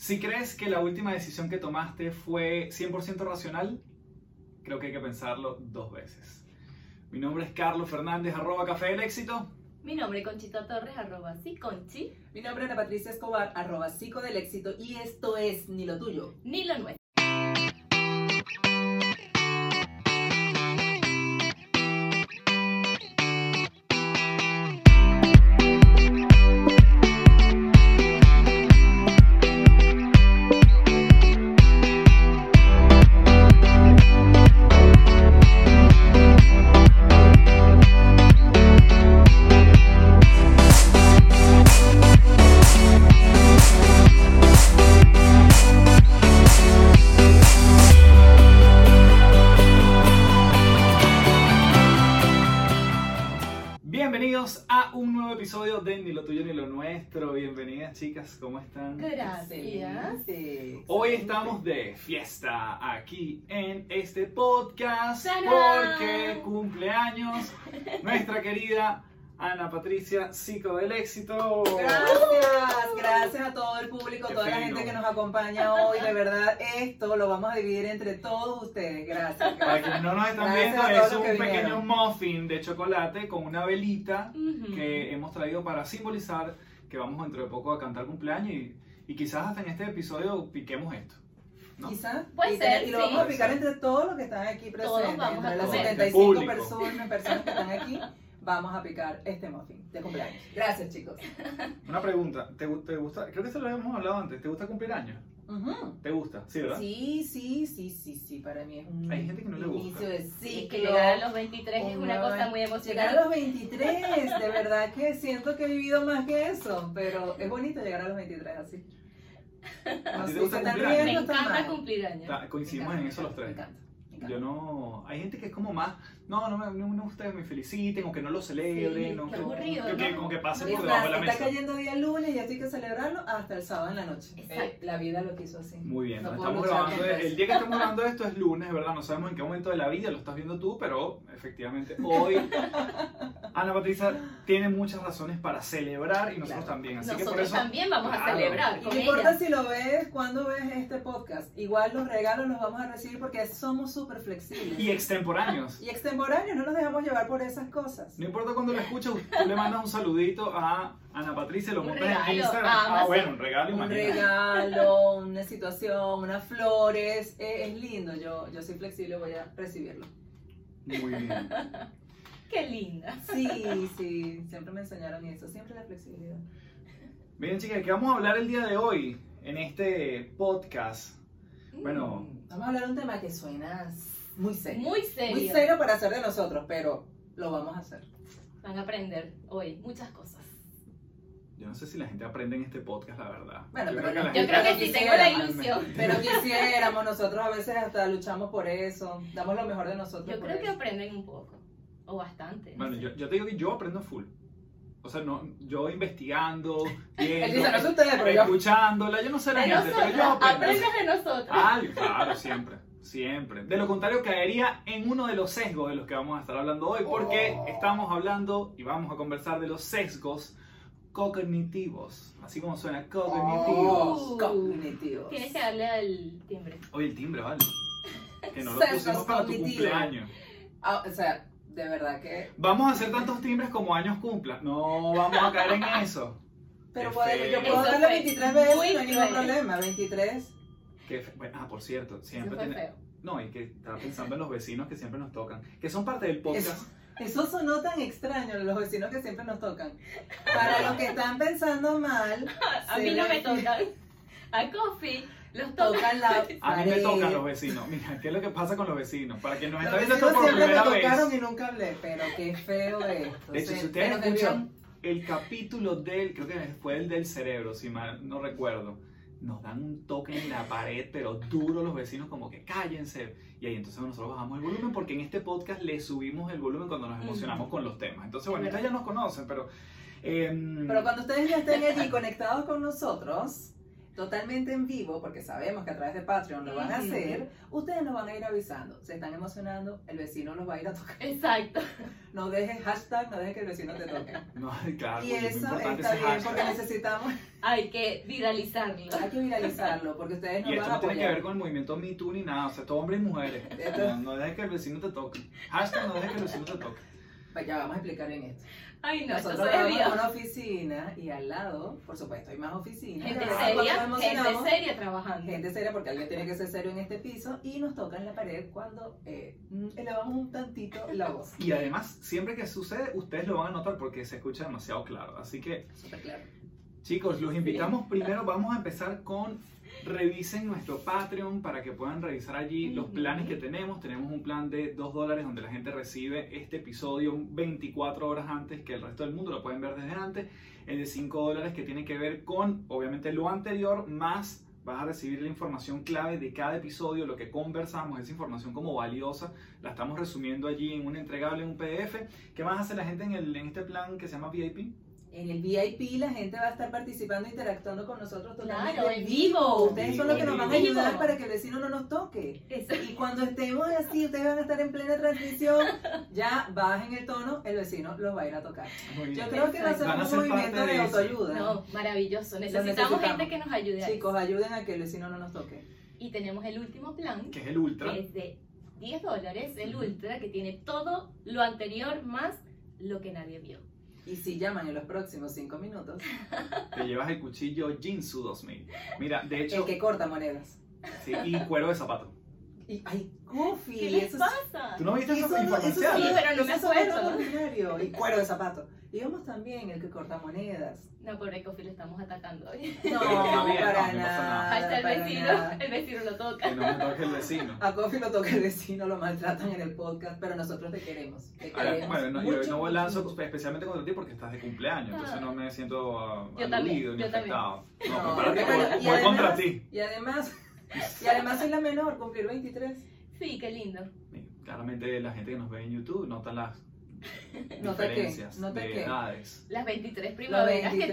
Si crees que la última decisión que tomaste fue 100% racional, creo que hay que pensarlo dos veces. Mi nombre es Carlos Fernández, arroba Café del Éxito. Mi nombre es Conchita Torres, arroba sí, Conchi, Mi nombre es Ana Patricia Escobar, arroba psico del éxito, y esto es Ni lo tuyo. ni lo nuestro. Hoy estamos de fiesta aquí en este podcast porque cumpleaños nuestra querida Ana Patricia, psico del éxito. Gracias, gracias a todo el público, Qué toda la fino. gente que nos acompaña hoy. De verdad, esto lo vamos a dividir entre todos ustedes. Gracias. Para gracias. quienes no nos están Gracias viendo, es un que pequeño vinieron. muffin de chocolate con una velita Ujú. que hemos traído para simbolizar que vamos dentro de poco a cantar cumpleaños y, y quizás hasta en este episodio piquemos esto. ¿no? Quizás. Puede y, ser, y lo sí. vamos a aplicar entre todos los que están aquí presentes. Todos vamos a entre las comer. 75 Público. personas, personas que están aquí, vamos a picar este muffin de cumpleaños. Gracias, chicos. Una pregunta, ¿te, te gusta? Creo que esto lo habíamos hablado antes, ¿te gusta cumplir años? ¿Te gusta? Sí, ¿verdad? Sí, sí, sí, sí, sí, para mí es un Hay gente que no le gusta. inicio de que llegar a los 23 es una cosa muy Llegar a emocionante. los 23, de verdad que siento que he vivido más que eso, pero es bonito llegar a los 23 así. ¿A No ti te gusta cumplir riendo, Me está encanta cumplir años. Coincidimos en eso los tres. Me encanta, me encanta. Yo no. Hay gente que es como más. No, no me, no me gusta que me feliciten o que no lo celebren. Sí, o qué que, aburrido, que- que ¿no? como que pasen Es por debajo de la está mesa. cayendo día lunes y ya hay que celebrarlo hasta el sábado en la noche. Eh, la vida lo quiso así. Muy bien, No ¿no? estamos grabando. El día que estamos grabando esto es lunes, ¿verdad? No sabemos en qué momento de la vida lo estás viendo tú, pero efectivamente hoy Ana Patricia tiene muchas razones para celebrar y nosotros Claro. también. Así que por Nosotros eso. también vamos a Claro. celebrar Y con no importa si lo ves, cuando ves este podcast, igual los regalos los vamos a recibir porque somos súper flexibles. Y extemporáneos. Y extemporáneos, no nos dejamos llevar por esas cosas. No importa cuando lo escuches, tú le mandas un saludito a Ana Patricia, lo montas en Instagram. Ah, Amazon. bueno, un regalo, un imagínate. regalo, una situación, unas flores, eh, es lindo, yo, yo soy flexible, voy a recibirlo. Muy bien. Qué linda. Sí, sí, siempre me enseñaron eso, siempre la flexibilidad. Miren, chicas, ¿de qué vamos a hablar el día de hoy en este podcast? Bueno. Mm, Vamos a hablar de un tema que suena muy serio. Muy serio. Muy serio para ser de nosotros, pero lo vamos a hacer. Van a aprender hoy muchas cosas. Yo no sé si la gente aprende en este podcast, la verdad. Bueno, Yo pero creo que Yo creo que sí, tengo la ilusión. Pero quisiéramos, nosotros a veces hasta luchamos por eso, damos lo mejor de nosotros. Yo por creo que eso. aprenden un poco. O bastante. no Bueno, sé. yo, yo te digo que yo aprendo full. O sea, no, yo investigando, viendo, no ustedes, escuchándola, yo no sé la De gente, pero yo nosotros, aprendo. aprendes de nosotros. Ah, claro, siempre, siempre. De lo contrario, caería en uno de los sesgos de los que vamos a estar hablando hoy, porque Oh. estamos hablando y vamos a conversar de los sesgos cognitivos. Así como suena, cognitivos. Oh, cognitivos. Tienes que darle al timbre. Oye, el timbre, vale. Que no lo pusimos para tu cumpleaños. Ah, o sea, de verdad que. Vamos a hacer tantos timbres como años cumplan. No vamos a caer en eso. Pero puedo- yo puedo Eso darle fue 23 veces, no hay ningún problema. 23. Que bueno, ah, por cierto, siempre fue tiene- feo. No, y que estaba pensando en los vecinos que siempre nos tocan, que son parte del podcast. Eso, eso sonó tan extraño, los vecinos que siempre nos tocan. Para los que están pensando mal, A mí no me tocan. A Coffee los tocan. Tocan la A mí me tocan los vecinos. Mira, ¿qué es lo que pasa con los vecinos? Para quien nos está Los viendo esto vecinos por siempre me primera tocaron vez. y nunca hablé, pero qué feo esto. De hecho, si ustedes escuchan el capítulo del, creo que fue el del cerebro, si mal no recuerdo, nos dan un toque en la pared, pero duro los vecinos, como que cállense. Y ahí entonces nosotros bajamos el volumen porque en este podcast le subimos el volumen cuando nos emocionamos con los temas. Entonces, bueno, Es ustedes ya nos conocen, pero... em, Pero cuando ustedes ya estén allí conectados con nosotros, totalmente en vivo, porque sabemos que a través de Patreon lo van a hacer, ustedes nos van a ir avisando. Se están emocionando, el vecino los va a ir a tocar. Exacto. No dejes hashtag, no dejes que el vecino te toque. No, claro, Y es eso importante está bien, hashtag. porque necesitamos, Hay que viralizarlo. hay que viralizarlo, porque ustedes Y nos esto van a no tiene que ver con el movimiento Me Too ni nada, o sea, todo hombres y mujeres. Esto- No, no dejes que el vecino te toque. Hashtag no dejes que el vecino te toque. Pues ya vamos a explicar bien esto. Ay, no, Nosotros se vamos a una oficina y al lado, por supuesto, hay más oficinas. Gente seria, gente seria trabajando. gente seria, porque alguien tiene que ser serio en este piso, y nos toca en la pared cuando eh, elevamos un tantito la voz. Y además, siempre que sucede, ustedes lo van a notar porque se escucha demasiado claro. Así que, Súper claro. chicos, los invitamos primero. Vamos a empezar con revisen nuestro Patreon para que puedan revisar allí los planes que tenemos. Tenemos un plan de 2 dólares donde la gente recibe este episodio 24 horas antes que el resto del mundo, lo pueden ver desde antes. El de 5 dólares que tiene que ver con, obviamente, lo anterior, más vas a recibir la información clave de cada episodio, lo que conversamos, esa información como valiosa, la estamos resumiendo allí en un entregable, en un PDF. ¿Qué más hace la gente en, el, en este plan que se llama VIP? En el VIP la gente va a estar participando, interactuando con nosotros totalmente Claro, en vivo. Ustedes son los que nos van a ayudar para que el vecino no nos toque. Eso. Y cuando estemos así, ustedes van a estar en plena transmisión, ya bajen el tono, el vecino los va a ir a tocar. Muy bien. Yo creo que va a ser un movimiento de de autoayuda. No, maravilloso. Necesitamos, necesitamos. gente que nos ayude. Chicos, ayuden a que el vecino no nos toque. Y tenemos el último plan, Que es el Ultra. que es de 10 dólares, el ultra, que tiene todo lo anterior más lo que nadie vio. Y si llaman en los próximos cinco minutos, Te llevas el cuchillo Jinsu 2000. Mira, de hecho, el que corta monedas. sí, y cuero de zapato. Y, ay, Coffee, ¿Qué les eso es- pasa? ¿Tú no viste Eso esa no- información? eso Sí, pero no me acuerdo. ordinario. Y cuero de zapato. Y vamos también el que corta monedas. No, pobre Coffee, lo estamos atacando hoy. No, para no, no pasa nada. El para vecino, nada. el vecino lo Que toca. no me toque el vecino. A Coffee lo toca el vecino, lo maltratan en el podcast, pero nosotros te queremos. Te Ahora, queremos bueno, no, yo mucho, no mucho, lanzo mucho. especialmente contra ti porque estás de cumpleaños, entonces Ah. no me siento uh, Yo aludido también, ni yo también. afectado. No, No, prepárate, bueno, voy, voy contra además- ti. Y además, y además soy la menor, cumplir 23. Sí, qué lindo. Claramente la gente que nos ve en YouTube nota las ¿Nota qué? diferencias ¿Nota de qué? edades. Las 23 primaveras 23, que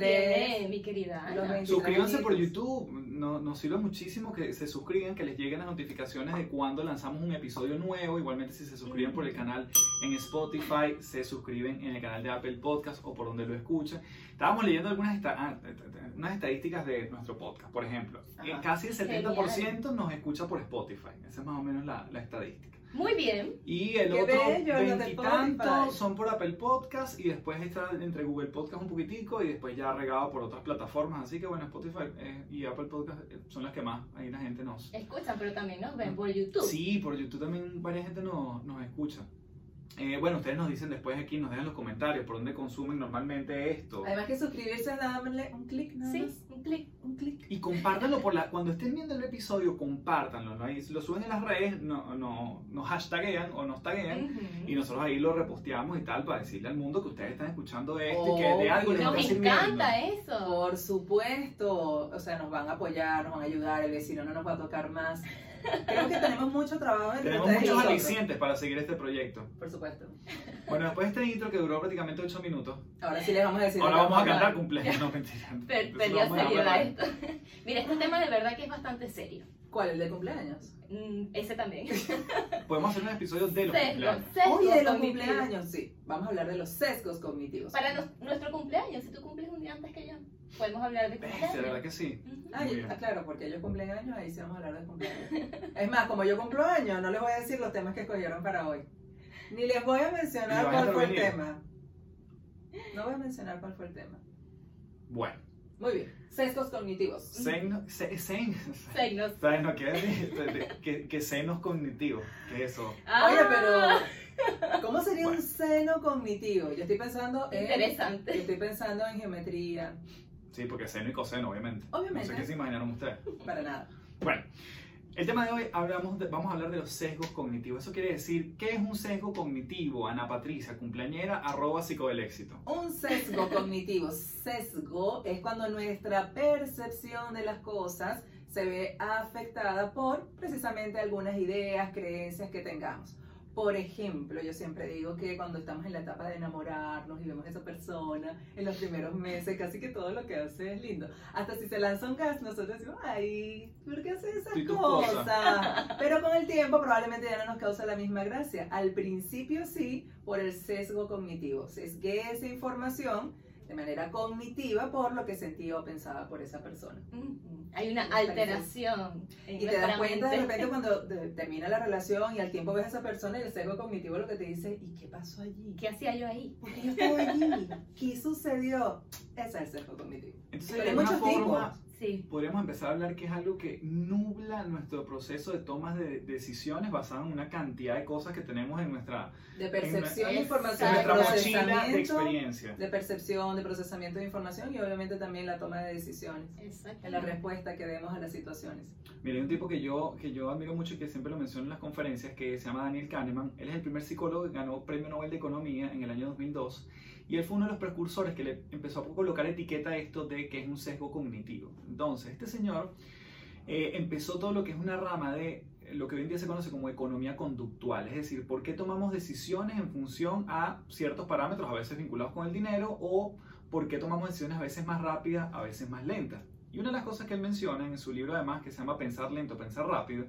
tiene mi querida los Ana. 23 Suscríbanse por. YouTube, no- nos sirve muchísimo que se suscriban, que les lleguen las notificaciones de cuando lanzamos un episodio nuevo. Igualmente si se suscriben por el canal en Spotify, se suscriben en el canal de Apple Podcast o por donde lo escuchen. Estábamos leyendo algunas esta- ah, t- t- unas estadísticas de nuestro podcast. Por ejemplo, Ajá. eh, casi el 70% nos escucha por Spotify. Esa es más o menos la, la estadística. Muy bien. Y el Qué otro bello, veintitantos son por Apple Podcast y después está entre Google Podcast un poquitico y después ya regado por otras plataformas. Así que bueno, Spotify eh, y Apple Podcast eh, son las que más ahí la gente nos... Escuchan, pero también nos ven por YouTube. Sí, por YouTube también varias gente nos, nos escucha. Eh, bueno, ustedes nos dicen después aquí, nos dejan los comentarios por dónde consumen normalmente esto. Además que suscribirse es darle un clic nada Sí, un clic. Un clic. Y compártanlo por la, cuando estén viendo el episodio, compártanlo, ¿no? Y si lo suben en las redes, no, no, nos hashtaguean o nos taguean. Y nosotros ahí lo reposteamos y tal para decirle al mundo que ustedes están escuchando esto y que de algo les Nos sirviendo. encanta eso. Por supuesto, o sea, nos van a apoyar, nos van a ayudar, el vecino no nos va a tocar más. Creo que tenemos mucho trabajo entre Tenemos muchos alicientes para seguir este proyecto. Por supuesto. Bueno, después de este intro que duró prácticamente 8 minutos, Ahora sí les vamos a decir. ahora qué vamos a cantar cumpleaños. No, mentira. Per- Eso Perdió lo vamos a dejar seriedad esto. Mira, este tema de verdad que es bastante serio. ¿Cuál? ¿El de cumpleaños? Mm, ese también. Podemos hacer un episodio de los Sesgos, cumpleaños. sesgos Oye, de los cognitivos. cumpleaños, sí. Vamos a hablar de los sesgos cognitivos. Para nuestro cumpleaños, si tú cumples un día antes que yo, podemos hablar de cumpleaños. de verdad que sí. Ah, claro, porque ellos cumplen años, ahí sí vamos a hablar de cumpleaños. Es más, como yo cumplo años, no les voy a decir los temas que escogieron para hoy. Ni les voy a mencionar cuál fue el tema. No voy a mencionar cuál fue el tema. Bueno, Muy bien. Sesgos cognitivos. seno, se, sen, Signos. ¿sabes? No, ¿qué es? De- de- que, que senos cognitivos. ¿Qué es eso? Ah, Oye, pero ¿cómo sería un seno cognitivo? Yo estoy pensando en. Interesante. Yo estoy pensando en geometría. Sí, porque seno y coseno, obviamente. Obviamente. No sé qué se imaginaron ustedes. Para nada. Bueno, el tema de hoy hablamos de- vamos a hablar de los sesgos cognitivos. Eso quiere decir, ¿qué es un sesgo cognitivo? Ana Patricia, cumpleañera, arroba psico del éxito. Un sesgo cognitivo. Sesgo es cuando nuestra percepción de las cosas se ve afectada por precisamente algunas ideas, creencias que tengamos. Por ejemplo, yo siempre digo que cuando estamos en la etapa de enamorarnos y vemos a esa persona en los primeros meses, casi que todo lo que hace es lindo. Hasta si se lanza un gas, nosotros decimos, ay, ¿por qué hace esas cosas? cosas. Pero con el tiempo probablemente ya no nos causa la misma gracia. Al principio sí, por el sesgo cognitivo. Sesgué esa información de manera cognitiva por lo que sentía o pensaba por esa persona. Ujú. Hay una alteración. Y te das cuenta de repente cuando de- termina la relación y al tiempo ves a esa persona y el sesgo cognitivo lo que te dice, ¿y qué pasó allí? ¿Qué hacía yo ahí? ¿Por qué yo estaba allí? ¿Qué sucedió? Ese es el sesgo cognitivo. Entonces, Pero hay muchos forma, tipos. Sí. podríamos empezar a hablar que es algo que nubla nuestro proceso de tomas de decisiones basado en una cantidad de cosas que tenemos en nuestra, De percepción de en información, en de nuestra mochila de procesamiento, experiencia. de percepción, de procesamiento de información y obviamente también la toma de decisiones. Exacto. En la respuesta que demos a las situaciones. Mira, hay un tipo que yo, que yo admiro mucho y que siempre lo menciono en las conferencias, que se llama Daniel Kahneman. Él es el primer psicólogo que ganó Premio Nobel de Economía en el año 2002. Y él fue uno de los precursores que le empezó a colocar etiqueta esto de que es un sesgo cognitivo. Entonces, este señor eh, empezó todo lo que es una rama de lo que hoy en día se conoce como economía conductual, es decir, por qué tomamos decisiones en función a ciertos parámetros, a veces vinculados con el dinero, o por qué tomamos decisiones a veces más rápidas, a veces más lentas. Y una de las cosas que él menciona en su libro además, que se llama Pensar lento, pensar rápido,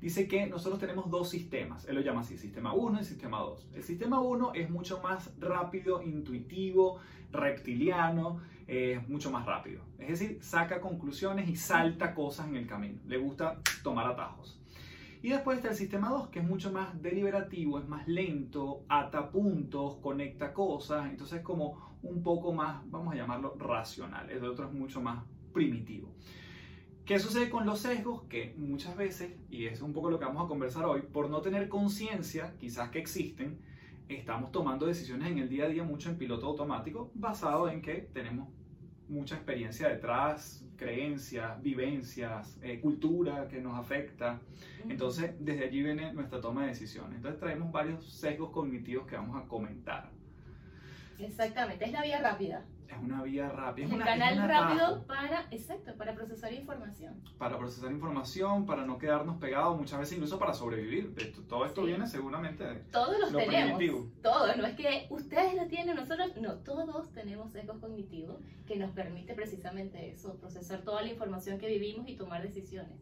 dice que nosotros tenemos dos sistemas. Él lo llama así, sistema 1 y sistema 2. El sistema 1 es mucho más rápido, intuitivo, reptiliano, eh, es mucho más rápido. Es decir, saca conclusiones y salta cosas en el camino. Le gusta tomar atajos. Y después está el sistema 2, que es mucho más deliberativo, es más lento, ata puntos, conecta cosas, entonces es como un poco más, vamos a llamarlo racional. El otro es mucho más primitivo. ¿Qué sucede con los sesgos? Que muchas veces, y es un poco lo que vamos a conversar hoy, por no tener conciencia, quizás que existen, estamos tomando decisiones en el día a día mucho en piloto automático, basado en que tenemos mucha experiencia detrás, creencias, vivencias, eh, cultura que nos afecta. Entonces, desde allí viene nuestra toma de decisiones. Entonces, traemos varios sesgos cognitivos que vamos a comentar. Exactamente, es la vía rápida. Es una vía rápida, Es es el una, es canal un rápido para, exacto, para procesar información. para procesar información, para no quedarnos pegados, muchas veces incluso para sobrevivir. Esto- todo esto Sí. viene seguramente de... Todos los Lo tenemos. primitivo. Todos, no es que ustedes lo tienen, nosotros no, todos tenemos sesgos cognitivos que nos permite precisamente eso, procesar toda la información que vivimos y tomar decisiones.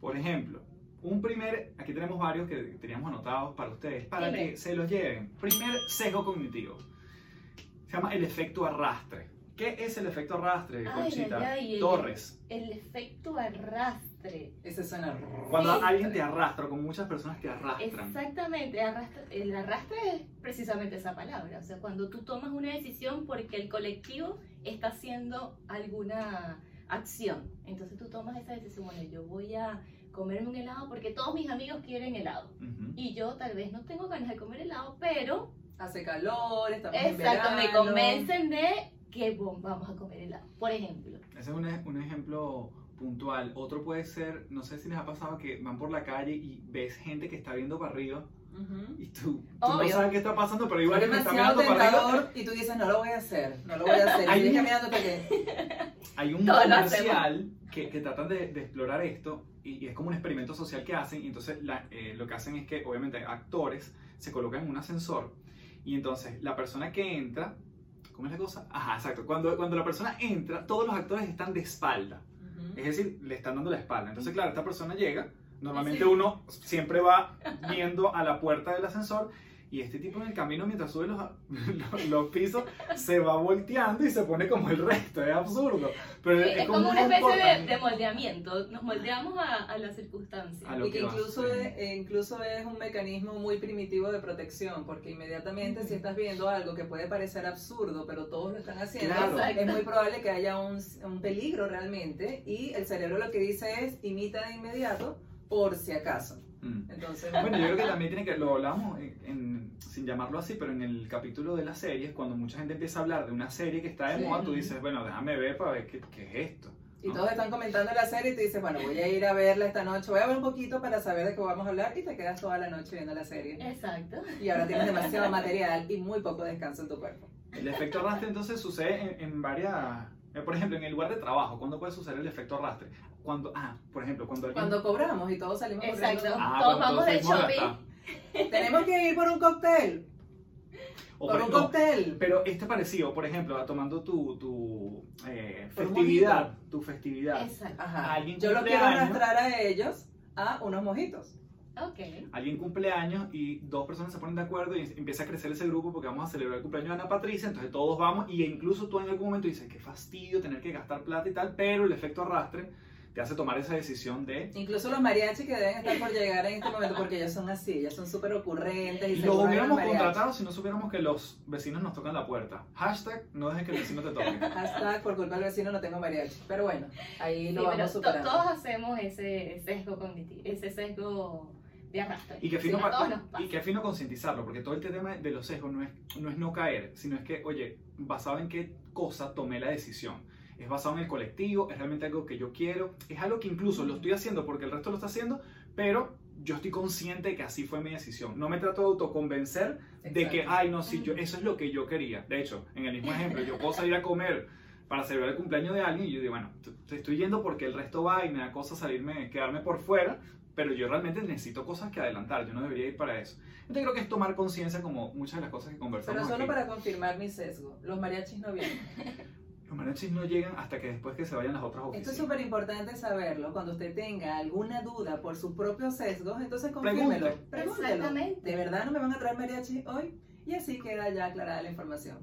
Por ejemplo, un primer, aquí tenemos varios que teníamos anotados para ustedes, para Dime. que se los lleven. Primer sesgo cognitivo. Se llama el efecto arrastre. ¿Qué es el efecto arrastre, Conchita? ay, Torres. El efecto arrastre. Ese suena Cuando Sí. alguien te arrastra, como muchas personas te arrastran. Exactamente, arrastra- el arrastre es precisamente esa palabra, o sea, cuando tú tomas una decisión porque el colectivo está haciendo alguna acción, entonces tú tomas esa decisión, bueno, yo voy a comerme un helado porque todos mis amigos quieren helado y yo tal vez no tengo ganas de comer helado, pero Hace calor, estamos en exacto, me verano. convencen de que bom, vamos a comer helado, por ejemplo. Ese es un, ej- un ejemplo puntual. Otro puede ser, no sé si les ha pasado que van por la calle y ves gente que está viendo para arriba y tú, tú no sabes qué está pasando, pero igual Es que está demasiado mirando para arriba. y tú dices, no lo voy a hacer, no lo voy a hacer. Hay Y un- que... Hay un comercial que, que tratan de, de explorar esto y, y es como un experimento social que hacen y entonces la- eh, lo que hacen es que obviamente actores se colocan en un ascensor y entonces la persona que entra, ¿cómo es la cosa? Ajá, exacto, cuando, cuando la persona entra todos los actores están de espalda, es decir, le están dando la espalda. Entonces claro, esta persona llega, normalmente Sí. uno siempre va viendo a la puerta del ascensor y este tipo en el camino mientras sube los, los, los pisos se va volteando y se pone como el resto, es absurdo. Pero Sí, es, es como una un especie de, de moldeamiento, nos moldeamos a, a las circunstancias. A lo Y que incluso, es, eh, incluso es un mecanismo muy primitivo de protección, porque inmediatamente si estás viendo algo que puede parecer absurdo, pero todos lo están haciendo, Claro. es muy probable que haya un, un peligro realmente y el cerebro lo que dice es imita de inmediato por si acaso. Mm. Entonces, Bueno, yo creo que también tiene que, lo hablamos en, en- sin llamarlo así, pero en el capítulo de las series, cuando mucha gente empieza a hablar de una serie que está de Sí. moda, tú dices, bueno, déjame ver para ver qué, qué es esto. y ¿no? todos están comentando la serie y tú dices, bueno, voy a ir a verla esta noche, voy a ver un poquito para saber de qué vamos a hablar y te quedas toda la noche viendo la serie. Exacto. Y ahora tienes demasiado material y muy poco descanso en tu cuerpo. El efecto arrastre entonces sucede en, en varias... eh, Por ejemplo, en el lugar de trabajo, ¿cuándo puede suceder el efecto arrastre? Cuando, ah, por ejemplo, cuando alguien... Cuando cobramos y todos salimos Exacto. corriendo. Ah, Todos vamos de a shopping. Tenemos que ir por un cóctel. O Por por- un no, cóctel. Pero este parecido, por ejemplo, tomando tu, tu eh, festividad, tu festividad. Exacto. Ajá. Alguien Yo lo quiero años. arrastrar a ellos a unos mojitos. Ok. Alguien cumple años y dos personas se ponen de acuerdo y empieza a crecer ese grupo porque vamos a celebrar el cumpleaños de Ana Patricia, entonces todos vamos y incluso tú en algún momento dices, qué fastidio tener que gastar plata y tal, pero el efecto arrastre te hace tomar esa decisión de... Incluso los mariachis que deben estar por llegar en este momento, porque ellos son así, ellos son súper ocurrentes y los hubiéramos contratado si no supiéramos que los vecinos nos tocan la puerta. Hashtag, no dejes que el vecino te toque. Hashtag por culpa del vecino no tengo mariachi. Pero bueno, ahí Sí, lo pero vamos to- superando. todos hacemos ese sesgo cognitivo, ese sesgo de arrastre. Y que Sí, fino, nos pasa. y que fino concientizarlo, porque todo el tema de los sesgos no es, no es no caer, sino es que, oye, basado en qué cosa tomé la decisión. Es basado en el colectivo, es realmente algo que yo quiero, es algo que incluso lo estoy haciendo porque el resto lo está haciendo, pero yo estoy consciente de que así fue mi decisión. No me trato de autoconvencer de que, ay, no, sí, yo, eso es lo que yo quería. De hecho, en el mismo ejemplo, yo puedo salir a comer para celebrar el cumpleaños de alguien y yo digo, bueno, te estoy yendo porque el resto va y me da cosa salirme, quedarme por fuera, pero yo realmente necesito cosas que adelantar, yo no debería ir para eso. Entonces creo que es tomar conciencia como muchas de las cosas que conversamos Pero solo aquí. para confirmar mi sesgo, los mariachis no vienen. Los mariachis no llegan hasta que después que se vayan las otras Esto es oficinas. súper importante saberlo. Cuando usted tenga alguna duda por sus propios sesgos, entonces confírmelo. Pregunte. Pregúntelo. Exactamente. ¿De verdad no me van a traer mariachi hoy? Y así queda ya aclarada la información.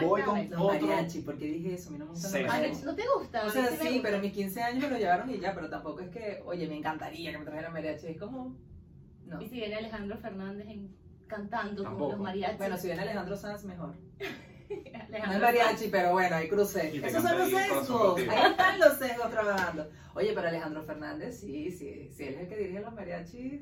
Voy con-. Los Otro- mariachi, ¿por qué dije eso? A mí no me mariachis. ¿no- ¿No te gusta? O sea, sí, gusta. pero mis 15 años me lo llevaron y ya, pero tampoco es que, oye, me encantaría que me trajeran mariachi. Es como, no. Y si viene Alejandro Fernández en- cantando Tampoco. con los mariachis. Bueno, si viene Alejandro Sanz, mejor. No es mariachi, pero bueno, ahí crucé. Y te Esos son los sesgos. Ahí están los sesgos trabajando. Oye, pero Alejandro Fernández, sí, sí, sí, él es el que dirige los mariachis.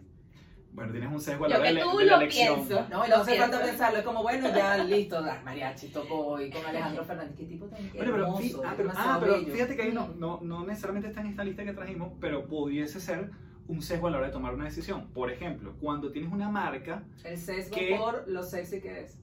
Bueno, tienes un sesgo a la Yo hora de, que tú de la lo elección. pienso. No, y no falta pienso. pensarlo. Es como, bueno, ya listo, las mariachi tocó hoy con Alejandro Fernández. ¿Qué tipo tan Bueno, pero, hermoso? ah, pero- ah, pero fíjate que ahí no, no, no necesariamente está en esta lista que trajimos, pero pudiese ser un sesgo a la hora de tomar una decisión. Por ejemplo, cuando tienes una marca El sesgo ¿Qué? por lo sexy que es.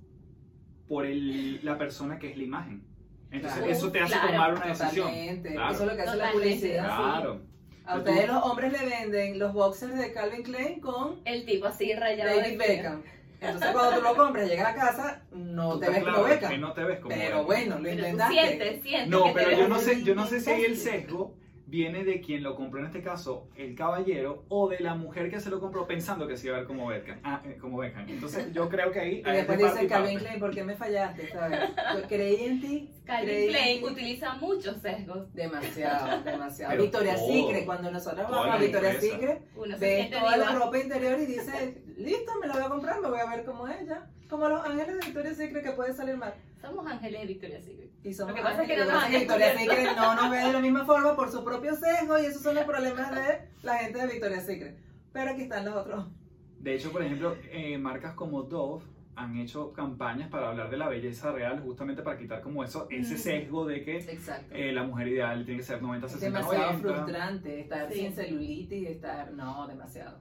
Por el- la persona que es la imagen. Entonces Claro. eso te hace Claro, tomar una decisión. Claro. Eso es lo que hace la publicidad. Claro. A ustedes los hombres le venden los boxers de Calvin Klein con El tipo así rayado. David de Beckham. Entonces cuando tú lo compras, llegas a casa, no Tú te ves como que Beckham. no te ves como Pero bueno, lo Pero intentaste. sientes, sientes. No, pero yo no sé, yo no sé si ahí el sesgo viene de quien lo compró en este caso, el caballero, o de la mujer que se lo compró pensando que se iba a ver como Beckham. Ah, eh, como Beckham. Entonces yo creo que ahí... Y después dice. Calvin Klein, ¿por qué me fallaste? ¿Sabes? Yo creí en ti. Calvin Klein ti. utiliza muchos sesgos. Demasiado, demasiado. Pero Victoria's todo. Secret, cuando nosotros vamos a la Victoria's empresa. Secret, ves toda la ropa interior y dices, listo, me la voy a comprar, me voy a ver como ella. Como los ángeles de Victoria's Secret que puede salir mal. Somos ángeles de Victoria's Secret. Y somos Lo que pasa es que ángeles, no nos Victoria's. Secret no nos ve de la misma forma por su propio sesgo y esos son los problemas de la gente de Victoria's Secret. Pero aquí están los otros. De hecho, por ejemplo, eh, marcas como Dove han hecho campañas para hablar de la belleza real, justamente para quitar como eso, ese sesgo de que eh, la mujer ideal tiene que ser 90, es 60, demasiado 90. frustrante estar Sí. sin celulitis, estar... No, demasiado.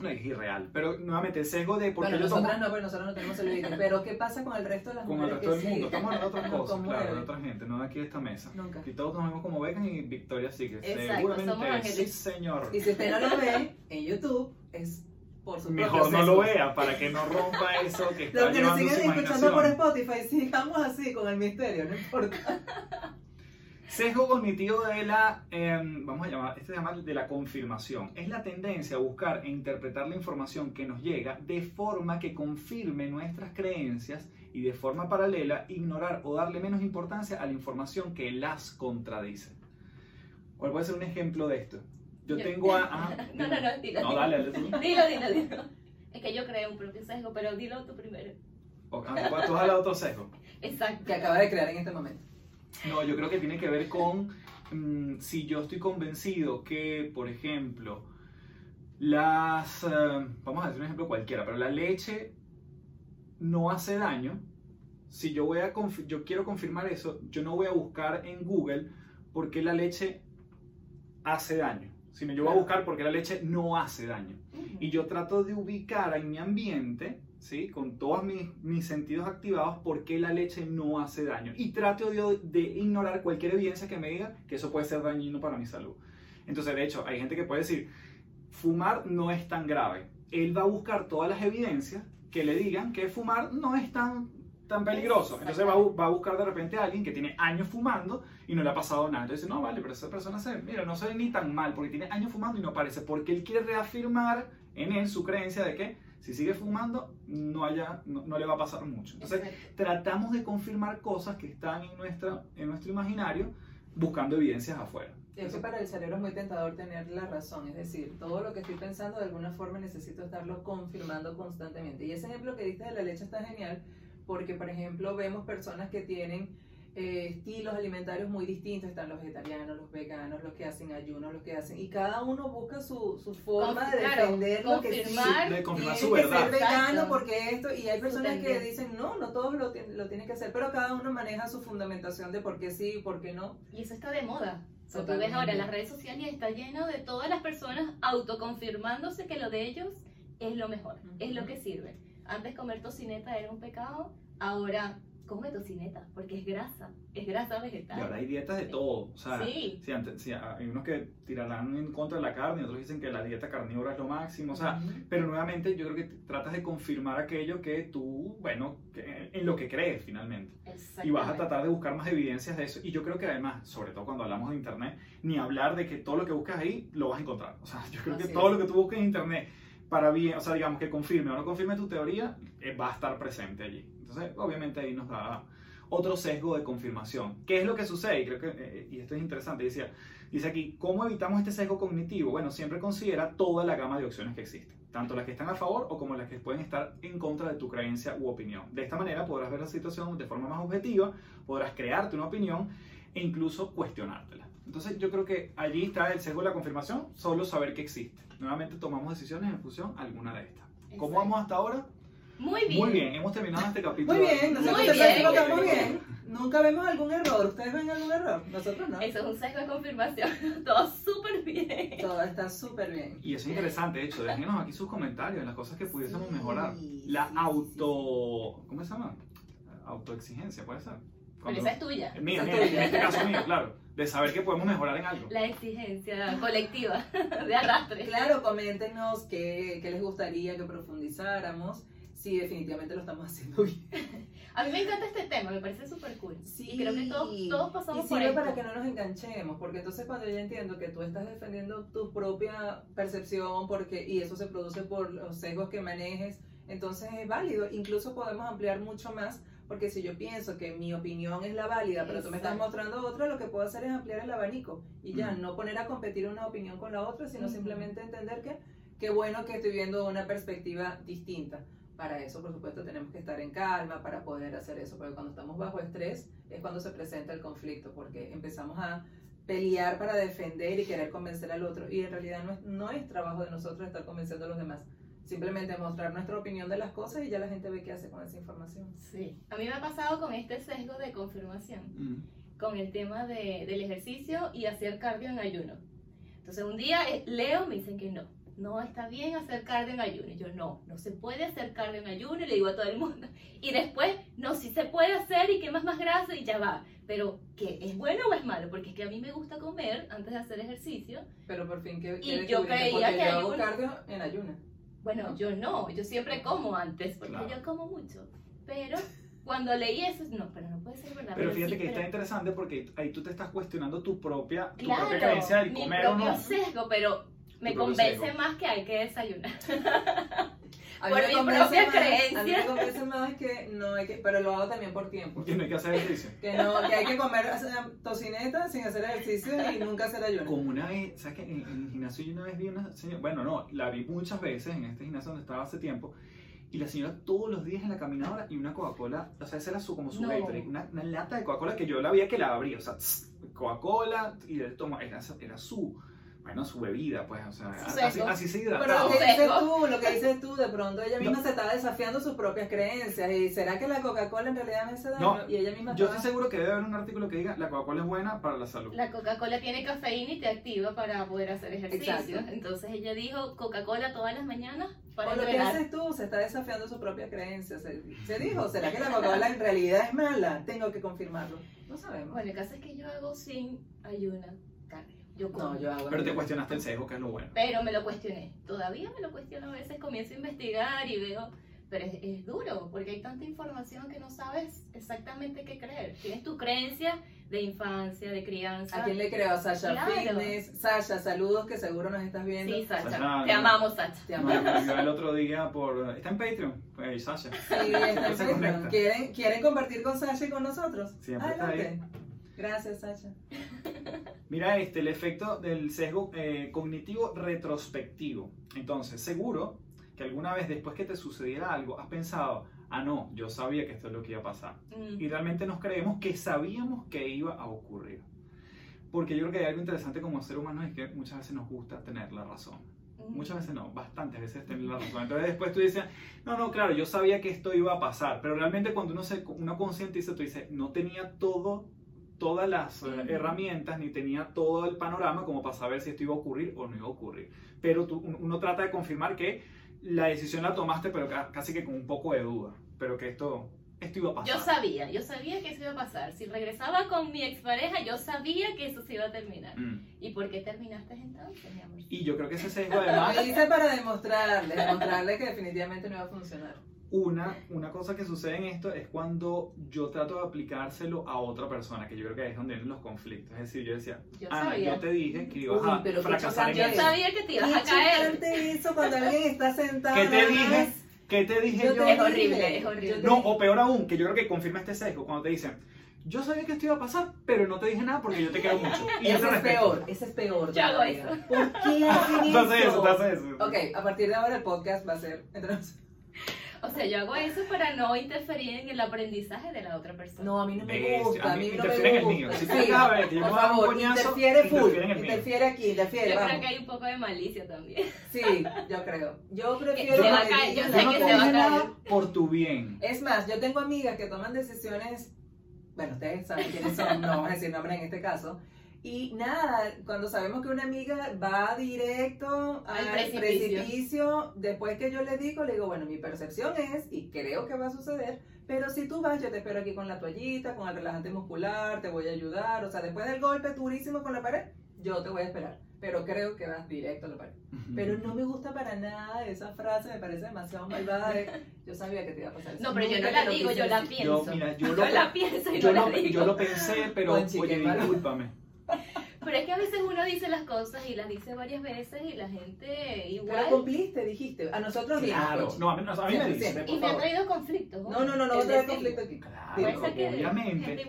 No, es irreal. Pero nuevamente, el sesgo de por qué Bueno, yo tomo nosotras no, porque nosotros no tenemos celulitis. Pero ¿qué pasa con el resto de las con el mujeres resto del mundo. sí? Estamos hablando de otras cosas, claro, de otra gente, no de aquí de esta mesa. Nunca. Y todos nos vemos como Beckham y Victoria Secret. Exacto, Seguramente, somos sí señor. Y si usted no lo ve en YouTube, es por su Mejor no lo vea para que no rompa eso que está Los que nos siguen escuchando por. Spotify, sigamos así con el misterio, no importa. Sesgo cognitivo de la, em, vamos a llamar, este se llama de la confirmación. Es la tendencia a buscar e interpretar la información que nos llega de forma que confirme nuestras creencias y de forma paralela ignorar o darle menos importancia a la información que las contradice. ¿Cuál puede ser un ejemplo de esto? Yo Yo- tengo a... ah, No, no, no, dilo. No, dilo. dale, dale. Dilo, dilo, dilo. Es que yo creo un propio sesgo, pero dilo tú primero. O- ah, tú vas a hablar de otro sesgo. Exacto. Que acaba de crear en este momento. No, yo creo que tiene que ver con mm, si yo estoy convencido que, por ejemplo, las, eh, vamos a decir un ejemplo cualquiera, pero la leche no hace daño. Si yo voy a yo quiero confirmar eso, yo no voy a buscar en Google por qué la leche hace daño, sino yo voy a buscar por qué la leche no hace daño. Y yo trato de ubicar en mi ambiente, ¿sí? con todos mis, mis sentidos activados, por qué la leche no hace daño. Y trato de, de ignorar cualquier evidencia que me diga que eso puede ser dañino para mi salud. Entonces, de hecho, hay gente que puede decir, fumar no es tan grave. él va a buscar todas las evidencias que le digan que fumar no es tan, tan peligroso. Entonces va a, va a buscar de repente a alguien que tiene años fumando y no le ha pasado nada. Entonces no, vale, pero esa persona se, mira, no se ve ni tan mal porque tiene años fumando y no parece. Porque él quiere reafirmar en él su creencia de que si sigue fumando no, haya, no, no le va a pasar mucho. Entonces Exacto. tratamos de confirmar cosas que están en, nuestra, en nuestro imaginario buscando evidencias afuera. Es que para el cerebro es muy tentador tener la razón, es decir, todo lo que estoy pensando de alguna forma necesito estarlo confirmando constantemente. Y ese ejemplo que diste de la leche está genial porque, por ejemplo, vemos personas que tienen eh, estilos alimentarios muy distintos, están los vegetarianos, los veganos, los que hacen ayunos, los que hacen, y cada uno busca su, su forma de claro, defender lo que sí. De confirmar su que verdad. ser vegano Exacto. porque esto, y hay personas que dicen, no, no todos lo, lo tienen que hacer, pero cada uno maneja su fundamentación de por qué sí y por qué no. Y eso está de moda. O sea, tú ves ahora las redes sociales está lleno de todas las personas autoconfirmándose que lo de ellos es lo mejor, es lo que sirve. Antes comer tocineta era un pecado, ahora come tocineta porque es grasa, es grasa Y vegetal. ahora hay dietas de todo. O sea, Sí. sí, antes- hay unos que tirarán en contra de la carne, otros dicen que la dieta carnívora es lo máximo. O sea, Ujú. pero nuevamente yo creo que tratas de confirmar aquello que tú, bueno, que- en lo que crees finalmente. Y vas a tratar de buscar más evidencias de eso. Y yo creo que además, sobre todo cuando hablamos de Internet, ni hablar de que todo lo que buscas ahí lo vas a encontrar. O sea, yo creo que Así todo es. lo que tú busques en Internet para bien, o sea, digamos que confirme o no confirme tu teoría, eh, va a estar presente allí. Entonces, obviamente ahí nos da otro sesgo de confirmación. ¿Qué es lo que sucede? Y creo que, eh, y esto es interesante, decía, dice aquí, ¿cómo evitamos este sesgo cognitivo? Bueno, siempre considera toda la gama de opciones que existen, tanto las que están a favor o como las que pueden estar en contra de tu creencia u opinión. De esta manera podrás ver la situación de forma más objetiva, podrás crearte una opinión e incluso cuestionártela. Entonces yo creo que allí está el sesgo de la confirmación, solo saber que existe. Nuevamente tomamos decisiones en función a alguna de estas. ¿Cómo vamos hasta ahora? Muy bien. Muy bien, hemos terminado este capítulo. Muy bien, nosotros Muy bien. que vamos bien. Nunca vemos algún error. ¿Ustedes ven algún error? Nosotros no. Eso es un sesgo de confirmación. Todo súper bien. Todo está súper bien. Y eso es interesante, de hecho, déjenos aquí sus comentarios en las cosas que pudiésemos Sí, mejorar. La sí, auto... ¿Cómo se llama? Autoexigencia, puede ser. Pero Cuando- esa es tuya. Mía, esa mía, es en este caso mío, claro. De saber que podemos mejorar en algo. La exigencia colectiva de arrastre. Claro, coméntenos qué, qué les gustaría que profundizáramos. Si definitivamente lo estamos haciendo bien. A mí me encanta este tema, me parece súper cool. y creo que todos, todos pasamos y por sirve esto. para que no nos enganchemos, porque entonces cuando yo entiendo que tú estás defendiendo tu propia percepción porque y eso se produce por los sesgos que manejes, entonces es válido. Incluso podemos ampliar mucho más, porque si yo pienso que mi opinión es la válida, pero tú me estás Exacto. mostrando otra, lo que puedo hacer es ampliar el abanico y ya, Ujú. no poner a competir una opinión con la otra, sino Ujú. simplemente entender que qué bueno que estoy viendo una perspectiva distinta. Para eso, por supuesto, tenemos que estar en calma para poder hacer eso, porque cuando estamos bajo estrés es cuando se presenta el conflicto, porque empezamos a pelear para defender y querer convencer al otro, y en realidad no es, no es trabajo de nosotros estar convenciendo a los demás, simplemente mostrar nuestra opinión de las cosas y ya la gente ve qué hace con esa información. Sí. A mí me ha pasado con este sesgo de confirmación, Mm. con el tema de, del ejercicio y hacer cardio en ayuno. Entonces un día eh, leo, me dicen que no, no está bien hacer cardio en ayuno. Y yo no, no se puede hacer cardio en ayuno y le digo a todo el mundo. Y después, no, sí se puede hacer y quemas más grasa y ya va. Pero, ¿qué? ¿Es bueno o es malo? Porque es que a mí me gusta comer antes de hacer ejercicio. Pero por fin, ¿qué, Y yo creía que yo hago ayuno- cardio en ayuna. Bueno, ¿No? yo no, yo siempre como antes, porque Claro. yo como mucho. Pero cuando leí eso, no, pero no puede ser verdad. Pero fíjate sí, que está pero- interesante porque ahí tú te estás cuestionando tu propia, tu Claro, propia creencia del mi comer o propio no. sesgo, pero me convence más que hay que desayunar. A mí Por me mi propia más- A mí creencia. me convence más que no hay que, pero lo hago también por tiempo. Que no hay que hacer ejercicio. Que, no, que hay que comer tocineta sin hacer ejercicio y nunca hacer ayuno. Como una vez, ¿sabes que en, en el gimnasio yo una vez vi una señora, bueno, no, la vi muchas veces en este gimnasio donde estaba hace tiempo, y la señora todos los días en la caminadora y una Coca-Cola, o sea, esa era su, como su No. Gatorade, una, una lata de Coca-Cola que yo la veía que la abría, o sea, Coca-Cola, y él toma, era, era su, bueno, su bebida, pues, o sea, así, así se Pero lo que dices tú, lo que dices tú, de pronto ella misma No. se está desafiando sus propias creencias. ¿Y será que la Coca-Cola en realidad me hace daño? No, y ella misma Yo estoy seguro que debe haber un artículo que diga la Coca-Cola es buena para la salud. La Coca-Cola tiene cafeína y te activa para poder hacer ejercicio. Exacto. Entonces ella dijo Coca-Cola todas las mañanas para O lo que haces tú, se está desafiando su propia creencia. Se, se dijo, ¿será que la Coca-Cola en realidad es mala? Tengo que confirmarlo. No sabemos. Bueno, el caso es que yo hago sin ayuna. Yo como. No, yo hago. Pero te cuestionaste el sesgo, que es lo bueno. Pero me lo cuestioné. Todavía me lo cuestiono a veces, comienzo a investigar y veo, pero es, es duro, porque hay tanta información que no sabes exactamente qué creer. Tienes tu creencia de infancia, de crianza. ¿A quién le creo? A Sasha Claro. Fitness. Sasha, saludos que seguro nos estás viendo. Sí, Sacha. Sasha, Te no. amamos, Sacha. Te Me amamos. el otro día por... Está en Patreon, pues, Sasha. Sí, está en conecta. ¿Quieren, ¿Quieren compartir con Sasha y con nosotros? Siempre está Adelante. Gracias, Sasha. Mira este, el efecto del sesgo eh, cognitivo retrospectivo. Entonces, seguro que alguna vez después que te sucediera algo, has pensado, ah, no, yo sabía que esto es lo que iba a pasar. Mm. Y realmente nos creemos que sabíamos que iba a ocurrir. Porque yo creo que hay algo interesante como ser humano es que muchas veces nos gusta tener la razón. Mm. Muchas veces no, bastantes veces tener la razón. Entonces después tú dices, no, no, claro, yo sabía que esto iba a pasar, pero realmente cuando uno se uno concientiza, tú dices, no tenía todo, todas las eh, herramientas, ni tenía todo el panorama como para saber si esto iba a ocurrir o no iba a ocurrir. Pero tú- uno trata de confirmar que la decisión la tomaste, pero ca- casi que con un poco de duda, pero que esto, esto iba a pasar. Yo sabía, yo sabía que eso iba a pasar. Si regresaba con mi expareja, yo sabía que eso se iba a terminar. Mm. ¿Y por qué terminaste entonces, mi amor? Y yo creo que ese sesgo además... Lo hice para demostrarle, demostrarle que definitivamente no iba a funcionar. Una, una cosa que sucede en esto es cuando yo trato de aplicárselo a otra persona, que yo creo que es donde vienen los conflictos. Es decir, yo decía, Yo Ana, sabía. yo te dije que ibas Uy, a pero fracasar en Yo eso. sabía que te ibas a caer. eso cuando alguien está sentado. ¿Qué te dije? ¿Qué te dije Yo yo? te Es horrible, es horrible. No, o peor aún, que yo creo que confirma este sesgo, cuando te dicen, yo sabía que esto iba a pasar, pero no te dije nada porque yo te quiero mucho. Y Ese es peor, ese es peor. Yo hago eso. ¿Por qué hacen eso, eso? tú haces eso. Ok, a partir de ahora el podcast va a ser nosotros. O sea, yo hago eso para no interferir en el aprendizaje de la otra persona. No, a mí no me gusta, a a mí no interfiere en me el gusta. mío. Si Sí, tú sabes que yo por a un favor, coñazo, interfiere full, interfiere en el mío. interfiere aquí, interfiere, yo creo vamos. que hay un poco de malicia también. Sí, yo creo. Yo prefiero va a caer, yo sé no que te se va a caer. por tu bien. Es más, yo tengo amigas que toman decisiones, bueno, ustedes saben quiénes son, no vamos a decir nombres en este caso. Y nada, cuando sabemos que una amiga va directo al, Al precipicio. precipicio. después que yo le digo, le digo, bueno, mi percepción es, y creo que va a suceder, pero si tú vas, yo te espero aquí con la toallita, con el relajante muscular, te voy a ayudar, o sea, después del golpe durísimo con la pared, yo te voy a esperar, pero creo que vas directo a la pared. Pero no me gusta para nada esa frase, me parece demasiado malvada. de, yo sabía que te iba a pasar eso. No, pero yo no la digo, yo la pienso. Yo, mira, yo Yo lo, la pienso y yo no lo, la digo. yo lo pensé, pero Conchi, oye, discúlpame. Pero es que a veces uno dice las cosas y las dice varias veces y la gente igual. Pero cumpliste, dijiste. A nosotros. Claro, Conchi. no, a mí, no, a mí me dice, Y me ha traído conflictos. No, no, no, no, otra vez conflicto aquí. Claro, obviamente.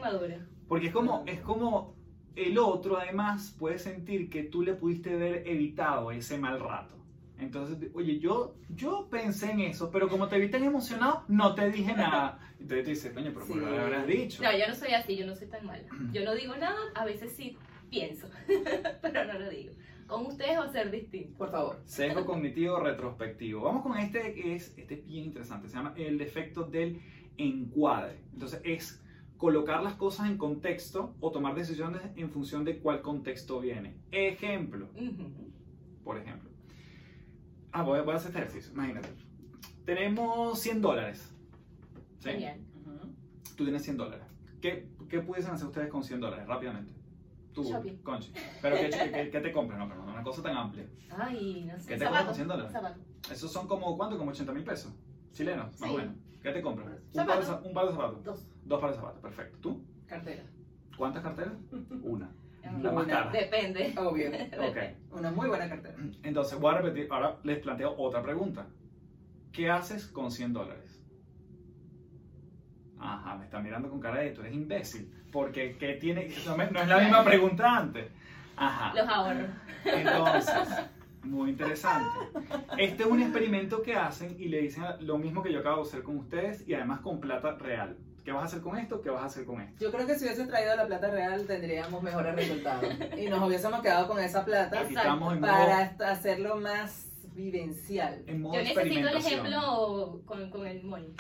Porque es como, es como el otro además puede sentir que tú le pudiste haber evitado ese mal rato. Entonces, oye, yo, yo pensé en eso, pero como te vi tan emocionado, no te dije nada. Entonces te dice, coño, pero ¿por qué le habrás dicho? No, yo no soy así, yo no soy tan mala. Yo no digo nada, a veces sí pienso, pero no lo digo. Con ustedes va a ser distinto. Por favor. Sesgo cognitivo retrospectivo. Vamos con este que es, este es bien interesante, se llama el efecto del encuadre. Entonces es colocar las cosas en contexto o tomar decisiones en función de cuál contexto viene. Ejemplo, por ejemplo. Ah, voy, a- voy a hacer este ejercicio, imagínate. Tenemos 100 dólares. ¿sí? Genial. Tú tienes 100 dólares. ¿Qué, ¿Qué pudiesen hacer ustedes con 100 dólares? Rápidamente. Tú, Shopping. Conchi. ¿Pero qué, qué, qué te compras? No, pero no, una cosa tan amplia. Ay, no sé. ¿Qué te compras con 100 dólares? zapatos. Esos son como, ¿cuánto? Como 80 mil pesos. Chilenos, más Sí. o menos. ¿Qué te compras? Un par, de, Zapatos. za- un par de zapatos. Dos. Dos pares de zapatos, perfecto. ¿Tú? Cartera. ¿Cuántas carteras? Una. La más cara. Depende. Obvio. Ok. Una muy buena cartera. Entonces, voy a repetir. Ahora les planteo otra pregunta. ¿Qué haces con 100 dólares? Ajá, me está mirando con cara de tú eres imbécil. Porque, ¿qué tiene? No, me- no es la misma pregunta antes. Ajá. Los ahorro. Entonces, muy interesante. Este es un experimento que hacen y le dicen lo mismo que yo acabo de hacer con ustedes y además con plata real. ¿Qué vas a hacer con esto? ¿Qué vas a hacer con esto? Yo creo que si hubiese traído la plata real tendríamos mejores resultados. Y nos hubiésemos quedado con esa plata Aquí Exacto. estamos en modo, para hacerlo más vivencial. en modo Yo necesito el ejemplo con, con el money.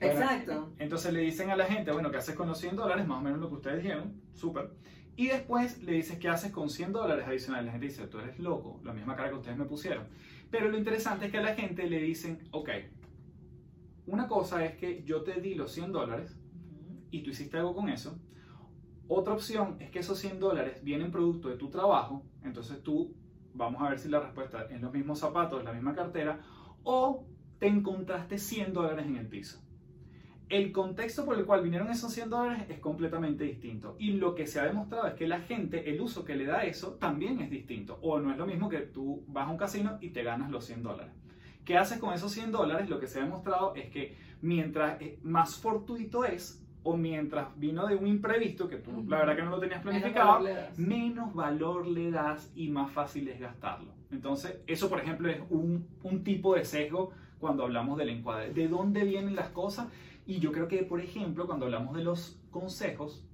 Bueno, Exacto. Entonces le dicen a la gente, bueno, ¿qué haces con los 100 dólares? Más o menos lo que ustedes dijeron, súper. Y después le dices, ¿qué haces con 100 dólares adicionales? La gente dice, tú eres loco, la misma cara que ustedes me pusieron. Pero lo interesante es que a la gente le dicen, ok, una cosa es que yo te di los 100 dólares y tú hiciste algo con eso. Otra opción es que esos 100 dólares vienen producto de tu trabajo, entonces tú, vamos a ver si la respuesta es los mismos zapatos, la misma cartera, o te encontraste 100 dólares en el piso. El contexto por el cual vinieron esos 100 dólares es completamente distinto. Y lo que se ha demostrado es que la gente, el uso que le da eso, también es distinto. O no es lo mismo que tú vas a un casino y te ganas los 100 dólares. ¿Qué haces con esos 100 dólares? Lo que se ha demostrado es que mientras eh, más fortuito es, o mientras vino de un imprevisto, que tú la verdad que no lo tenías planificado, Menos valor le das. menos valor le das y más fácil es gastarlo. Entonces, eso por ejemplo es un, un tipo de sesgo cuando hablamos del encuadre. ¿De dónde vienen las cosas? Y yo creo que, por ejemplo, cuando hablamos de los consejos,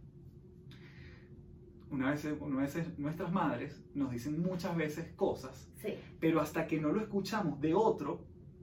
una vez, una vez nuestras madres nos dicen muchas veces cosas, Sí. pero hasta que no lo escuchamos de otro,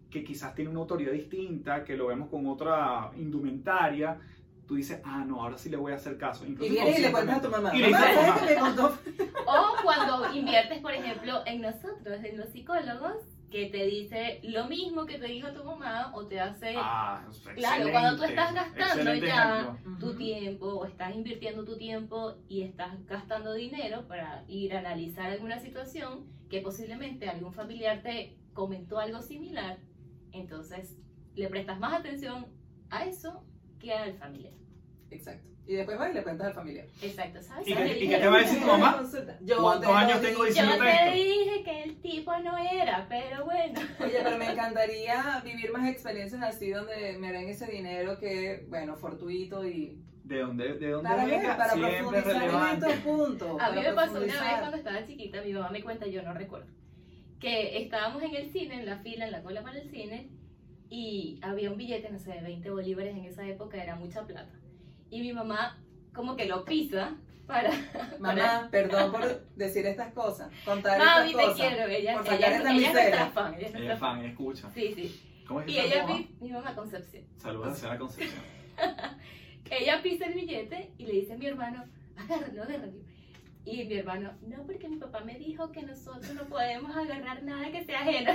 que quizás tiene una autoridad distinta, que lo vemos con otra indumentaria, tú dices, ah, no, ahora sí le voy a hacer caso. Y Incluso vienes y le cuentas a tu mamá. Y le dices a tu ¿sabes mamá. que me contó? O cuando inviertes, por ejemplo, en nosotros, en los psicólogos, que te dice lo mismo que te dijo tu mamá o te hace Ah, Claro, cuando tú estás gastando ya ejemplo. tu tiempo o estás invirtiendo tu tiempo y estás gastando dinero para ir a analizar alguna situación que posiblemente algún familiar te comentó algo similar, entonces le prestas más atención a eso que al familiar. Exacto. Y después vas y le cuentas al familiar. Exacto, ¿sabes? ¿Y Yo qué- y te va a decir tu mamá? Yo ¿Cuántos te años tengo Yo diciéndote te esto? dije que el tipo no era, pero bueno. Oye, pero me encantaría vivir más experiencias así donde me den ese dinero que, bueno, fortuito y... ¿De dónde, de dónde Para ver, venga? para Siempre en relevante. estos puntos. A mí me pasó una vez cuando estaba chiquita, mi mamá me cuenta, yo no recuerdo, que estábamos en el cine, en la fila, en la cola para el cine, y había un billete, no sé, de 20 bolívares en esa época, era mucha plata. Y mi mamá como que lo pisa para... Mamá, perdón por decir estas cosas, contar Mami, estas te cosas. ella, ella, por ella, sacar esta ella es nuestra fan, ella es Ella nuestra es fan. fan, escucha. Sí, sí. ¿Cómo es que Y ella, mamá? pi- mi mamá Concepción. Saludos a Señora Concepción. ella pisa el billete y le dice a mi hermano, agárralo, agárralo. Y mi hermano, no, porque mi papá me dijo que nosotros no podemos agarrar nada que sea ajeno.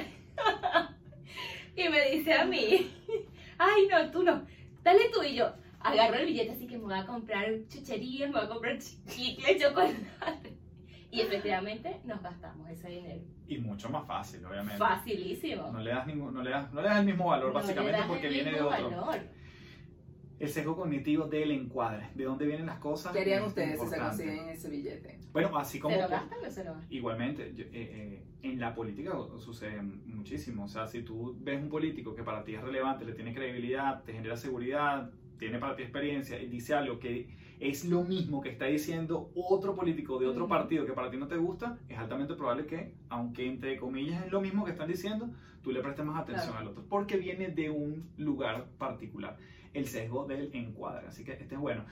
Y me dice a mí, ay, no, tú no, dale tú y yo. Agarro el billete así que me voy a comprar chucherías, me voy a comprar ch- chicle, chocolate. Y efectivamente nos gastamos ese dinero. Y mucho más fácil, obviamente. Facilísimo. No le das ningún, no le das, no le das el mismo valor, No básicamente, porque viene de otro. valor. El sesgo cognitivo del encuadre. ¿De dónde vienen las cosas? ¿Qué harían Es ustedes si se consiguen ese billete? Bueno, así como... ¿Se lo gastan o se lo gastan? Igualmente, yo- eh, eh, en la política sucede muchísimo. O sea, si tú ves un político que para ti es relevante, le tiene credibilidad, te genera seguridad, tiene para ti experiencia y dice algo que es lo mismo que está diciendo otro político de otro partido que para ti no te gusta, es altamente probable que, aunque entre comillas es lo mismo que están diciendo, tú le prestes más atención Claro. al otro, porque viene de un lugar particular. El sesgo del encuadre. Así que este es bueno.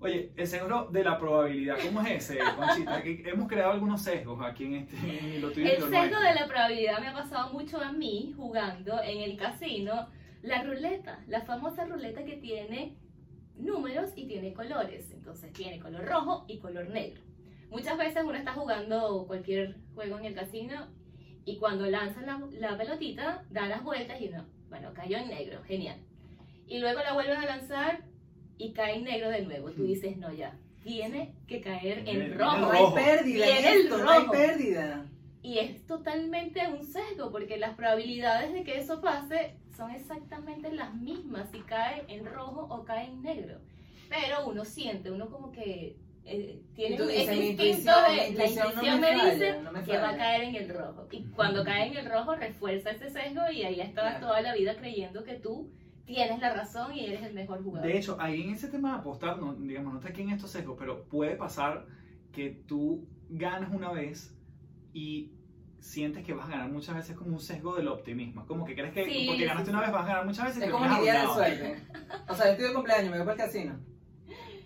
Oye, el sesgo de la probabilidad, ¿cómo es ese, Conchita? Que hemos creado algunos sesgos aquí en este, en lo tuyo El lo sesgo nuestro. de la probabilidad me ha pasado mucho a mí jugando en el casino la ruleta, la famosa ruleta que tiene números y tiene colores. Entonces tiene color rojo y color negro. Muchas veces uno está jugando cualquier juego en el casino y cuando lanzan la, la pelotita da las vueltas y uno, bueno, cayó en negro, genial. Y luego la vuelven a lanzar y cae en negro de nuevo. Tú dices, no, ya, tiene que caer en rojo. No rojo. hay pérdida en el esto, no hay rojo. pérdida. Y es totalmente un sesgo, porque las probabilidades de que eso pase son exactamente las mismas si cae en rojo o cae en negro. Pero uno siente, uno como que eh, tiene un- instinto intuición- de la intuición no me me, falla, dice no me que va a caer en el rojo. Y cuando cae en el rojo refuerza ese sesgo y ahí estás Claro. toda la vida creyendo que tú tienes la razón y eres el mejor jugador. De hecho, ahí en ese tema de apostar, no, digamos, no está aquí en estos sesgos, pero puede pasar que tú ganas una vez y sientes que vas a ganar muchas veces como un sesgo del optimismo. Es como que crees que Sí, porque ganaste sí. una vez vas a ganar muchas veces y Es como mi día de suerte. O sea, yo estoy de cumpleaños, me voy para el casino.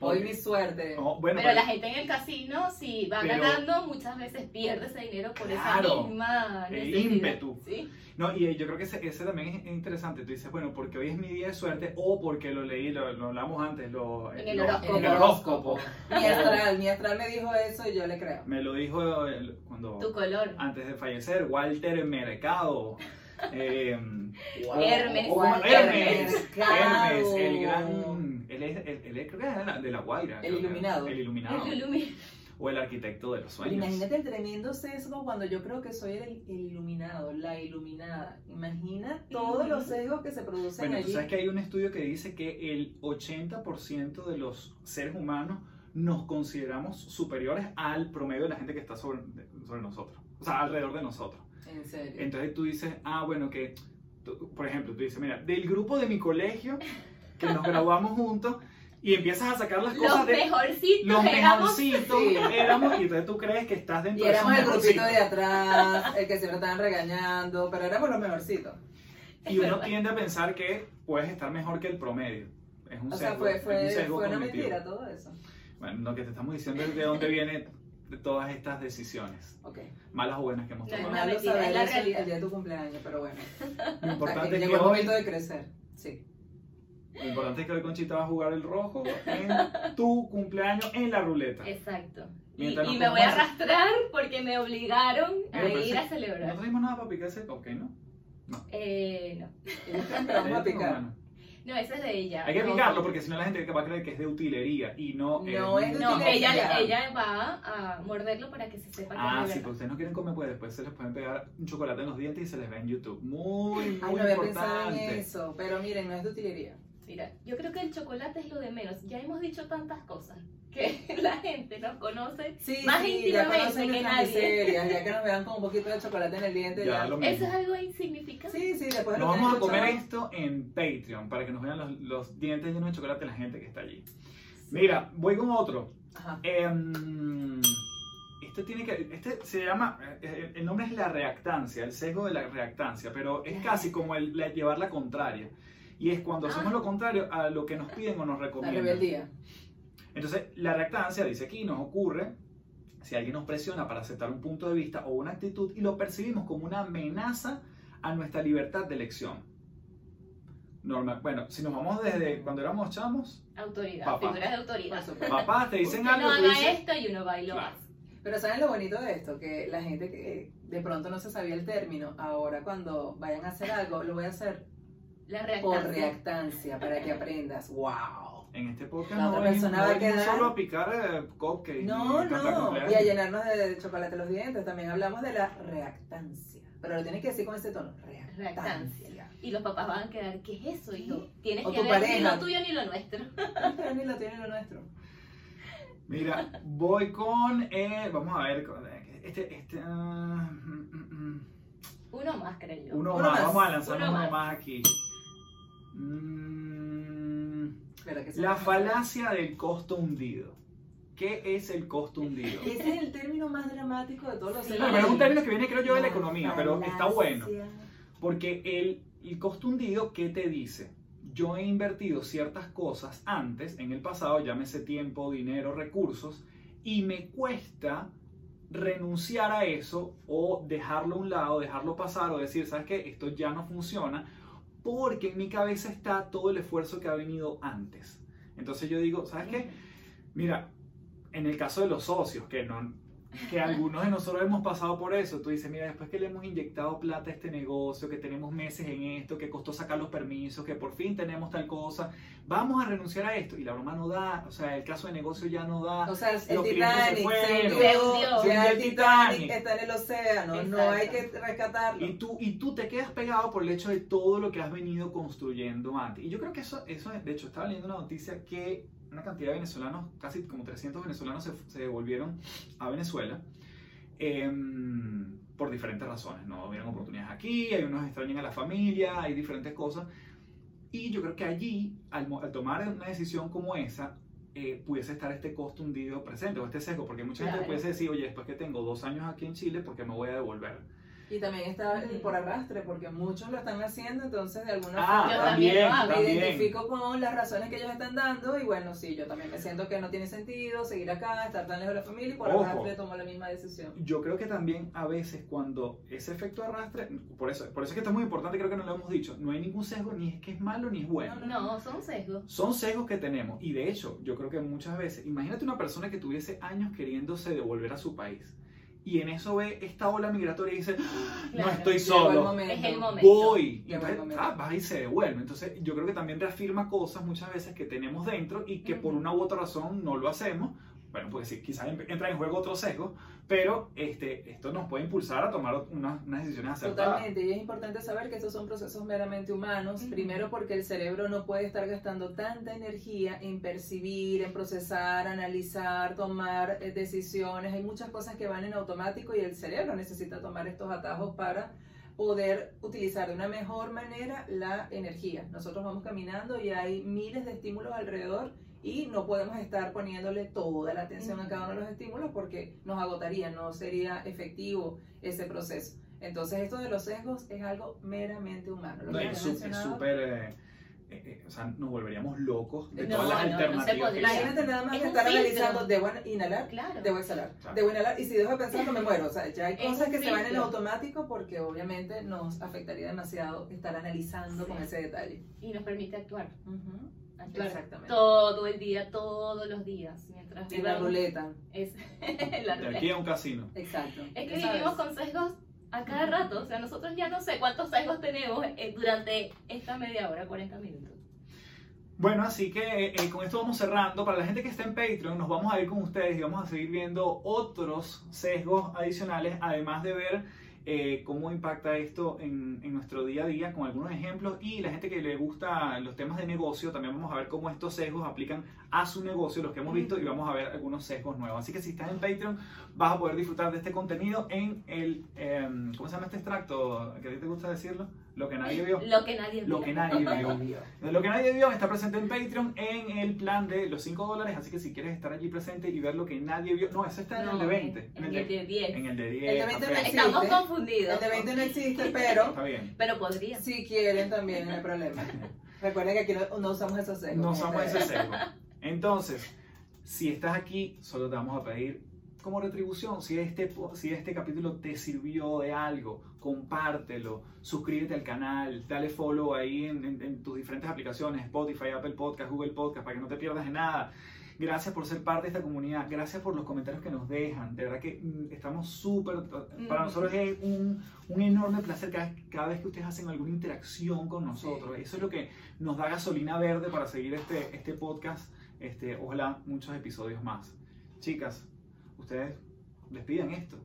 Hoy mi suerte. No, bueno, Pero pero- la gente en el casino, si va Pero- ganando, muchas veces pierde ese dinero por Claro, esa misma el ímpetu. ¿sí? No, y yo creo que ese, ese también es interesante. Tú dices, bueno, porque hoy es mi día de suerte o porque lo leí, lo, lo hablamos antes, lo, En el lo- horóscopo. en el horóscopo. Mi astral, mi astral me dijo eso y yo le creo. Me lo dijo el- cuando Tu color. antes de fallecer, Walter Mercado. Eh, Hermes. Walter Hermes, Mercado. Hermes, el gran él es, él, él es- creo que es de la, de la Guaira. El creo que- iluminado. El iluminado. El ilumi- O el arquitecto de los sueños. imagínate el tremendo sesgo cuando yo creo que soy el, el iluminado, la iluminada. Imagina todos los sesgos que se producen Bueno, tú allí. sabes que hay un estudio que dice que el 80% de los seres humanos nos consideramos superiores al promedio de la gente que está sobre, sobre nosotros. O sea, alrededor de nosotros. En serio. Entonces tú dices, ah, bueno, que, tú- por ejemplo, tú dices, mira, del grupo de mi colegio, que nos graduamos juntos, y empiezas a sacar las Los cosas de mejorcitos los éramos. mejorcitos, Sí. éramos, y entonces tú crees que estás y dentro de esos éramos el grupito mejorcitos. de atrás, el que siempre estaban regañando, pero éramos los mejorcitos. Y uno tiende a pensar que puedes estar mejor que el promedio. Es un O sea, fue, es un sesgo fue una cognitivo. mentira todo eso. Bueno, lo que te estamos diciendo es de dónde vienen de todas estas decisiones, Ok. malas o buenas que hemos No, es tomado. mentira, es la eso el, realidad. el día de tu cumpleaños, pero bueno. Lo importante, es que llegó el momento de crecer. Sí. Lo importante es que hoy Conchita va a jugar el rojo en tu cumpleaños en la ruleta. Exacto. Y, Mientras y nos me voy a arrastrar porque me obligaron a Mira, ir a No celebrar. trajimos nada para picar ese cupcake, ¿no? Eh, no. Vamos a picar. Bueno, No, ese es de ella. Hay que No. picarlo porque si no la gente va a creer que es de utilería y no, No es de No, utilería. ella, ella va a morderlo para que se sepa que Ah, es de sí, pues ustedes no quieren comer, pues después se les pueden pegar un chocolate en los dientes y se les ve en YouTube. Muy, Ay, muy no había pensado en importante. eso, pero miren, no es de utilería. Mira, yo creo que el chocolate es lo de menos. Ya hemos dicho tantas cosas que la gente nos conoce. Sí, Más sí, íntimamente ya que nadie. miserias, ya que nos vean con un poquito de chocolate en el diente. Ya, Ya, lo mismo. Eso es algo insignificante. Sí, sí, después de Nos vamos a comer esto en Patreon para que nos vean los, los dientes llenos de chocolate la gente que está allí. Mira, voy con otro. Ajá. Em, este tiene que, este se llama, eh, el nombre es la reactancia, el sesgo de la reactancia, pero es casi como el la- llevar la contraria. Y es cuando hacemos Ah. lo contrario a lo que nos piden o nos La recomiendan. rebeldía. Entonces, la reactancia, dice aquí, nos ocurre si alguien nos presiona para aceptar un punto de vista o una actitud y lo percibimos como una amenaza a nuestra libertad de elección. Normal. Bueno, si nos vamos desde cuando éramos chamos, Autoridad, Papá. figuras de autoridad. Papás te dicen Usted algo, no haga dices, esto y uno va y lo Claro. hace. Pero ¿saben lo bonito de esto? Que la gente que de pronto no se sabía el término, ahora cuando vayan a hacer algo, lo voy a hacer La por reactancia. reactancia, para que aprendas. ¡Wow! en este podcast La no otra venimos, persona no va a quedar- solo a picar eh, cupcakes No, y no. Y a llenarnos de chocolate los dientes. También hablamos de la reactancia. Pero lo tienes que decir con ese tono. Reactancia. Reactancia. Y los papás van a quedar, ¿qué es eso, hijo? Tienes O que tu ver ni pareja. lo tuyo ni lo nuestro. Ni lo tienen lo nuestro. Mira, voy con, eh, vamos a ver, con- este, este, ah, mm, mm, mm. Uno más, creo yo. uno, Uno más, más, vamos a lanzarnos uno uno más. más aquí. Mm. La falacia del costo hundido. ¿Qué es el costo hundido? Ese es el término más dramático de todos los Sí. No, pero es un término que viene creo yo de la economía, pero está bueno. Porque el, el costo hundido, ¿qué te dice? Yo he invertido ciertas cosas antes, en el pasado, llámese tiempo, dinero, recursos, y me cuesta renunciar a eso o dejarlo a un lado, dejarlo pasar o decir, ¿sabes qué? Esto ya no funciona, porque en mi cabeza está todo el esfuerzo que ha venido antes. Entonces yo digo, ¿sabes qué? Mira, en el caso de los socios, que no que algunos de nosotros hemos pasado por eso, tú dices, mira, después que le hemos inyectado plata a este negocio, que tenemos meses en esto, que costó sacar los permisos, que por fin tenemos tal cosa, vamos a renunciar a esto. Y la broma no da, o sea, el caso de negocio ya no da. O sea, el Los clientes Titanic se se fueron. hundió, Se hundió. ya Se el hundió el Titanic Titanic. está en el océano, no Exacto. hay que rescatarlo. Y tú, y tú te quedas pegado por el hecho de todo lo que has venido construyendo antes. Y yo creo que eso, eso de hecho, estaba leyendo una noticia que una cantidad de venezolanos, casi como 300 venezolanos se, se devolvieron a Venezuela em, por diferentes razones. No vieron oportunidades aquí, hay unos extrañan a la familia, hay diferentes cosas. Y yo creo que allí, al, al tomar una decisión como esa, eh, pudiese estar este costo hundido presente o este sesgo, porque mucha gente Claro. pudiese decir, oye, después que tengo dos años aquí en Chile, ¿por qué me voy a devolver? Y también está el por arrastre, porque muchos lo están haciendo, entonces de alguna Ah, Yo forma también lo hago. me también. identifico con las razones que ellos están dando y bueno, sí, yo también me siento que no tiene sentido seguir acá, estar tan lejos de la familia y por Ojo. arrastre tomo la misma decisión. Yo creo que también a veces cuando ese efecto arrastre, por eso, por eso es que esto es muy importante, creo que no lo hemos dicho, no hay ningún sesgo, ni es que es malo ni es bueno. No, son sesgos. Son sesgos que tenemos y de hecho yo creo que muchas veces, imagínate una persona que tuviese años queriéndose devolver a su país y en eso ve esta ola migratoria y dice, "Ah, no estoy el solo. Es el momento. voy. Y entonces ah, va y se devuelve. Entonces yo creo que también reafirma cosas muchas veces que tenemos dentro y que por una u otra razón no lo hacemos. Bueno, pues sí, quizás en- entra en juego otro sesgo, pero este, esto nos puede impulsar a tomar unas, unas decisiones acertadas. Totalmente, y es importante saber que estos son procesos meramente humanos, Ujú. primero porque el cerebro no puede estar gastando tanta energía en percibir, en procesar, analizar, tomar eh, decisiones, hay muchas cosas que van en automático y el cerebro necesita tomar estos atajos para poder utilizar de una mejor manera la energía. Nosotros vamos caminando y hay miles de estímulos alrededor y no podemos estar poniéndole toda la atención a cada uno de los estímulos porque nos agotaría, no sería efectivo ese proceso. Entonces esto de los sesgos es algo meramente humano. Lo No, que es súper. eh, eh, eh, o sea, nos volveríamos locos de No, todas las no, no se alternativas. existen. Imagínate nada más Es que estar analizando, debo inhalar, Claro. debo exhalar, Claro. debo inhalar y si dejo de pensarlo me muero. O sea, ya hay Es cosas que se van en automático porque obviamente nos afectaría demasiado estar analizando Sí. con ese detalle. Y nos permite actuar. Ujú. actuar Exactamente. todo el día, todos los días. Mientras En la ruleta. Es, la De ruleta. aquí a un casino. Exacto. Es que sabes. vivimos con sesgos a cada rato. O sea, nosotros ya no sé cuántos sesgos tenemos eh, durante esta media hora, 40 minutos. Bueno, así que eh, con esto vamos cerrando. Para la gente que está en Patreon, nos vamos a ir con ustedes y vamos a seguir viendo otros sesgos adicionales, además de ver eh, cómo impacta esto en, en nuestro día a día con algunos ejemplos. Y la gente que le gusta los temas de negocio, también vamos a ver cómo estos sesgos aplican a su negocio, los que hemos visto, y vamos a ver algunos sesgos nuevos. Así que si estás en Patreon, vas a poder disfrutar de este contenido en el, em, ¿cómo se llama este extracto? ¿Que a ti te gusta decirlo? Lo que nadie vio. Lo que nadie Lo vio. que nadie vio. Lo que nadie vio está presente en Patreon en el plan de los 5 dólares, así que si quieres estar allí presente y ver lo que nadie vio, no, eso está en el de 20, En el de 10. en el de 10. El de 20 no perfecto. existe. Estamos El confundidos. de 20 no existe, pero Está bien. Pero podría. si quieren también, no hay problema. Recuerden que aquí no, no usamos esos sesgos. No gente. somos ese sesgo. Entonces, si estás aquí, solo te vamos a pedir como retribución, si este, si este capítulo te sirvió de algo, compártelo, suscríbete al canal, dale follow ahí en, en- en tus diferentes aplicaciones, Spotify, Apple Podcast, Google Podcast, para que no te pierdas de nada. Gracias por ser parte de esta comunidad, gracias por los comentarios que nos dejan, de verdad que mm, estamos súper, para Mm. nosotros es un, un enorme placer cada, cada vez que ustedes hacen alguna interacción con nosotros, eso es lo que nos da gasolina verde para seguir este, este podcast, este, ojalá muchos episodios más. Chicas, ustedes despiden esto.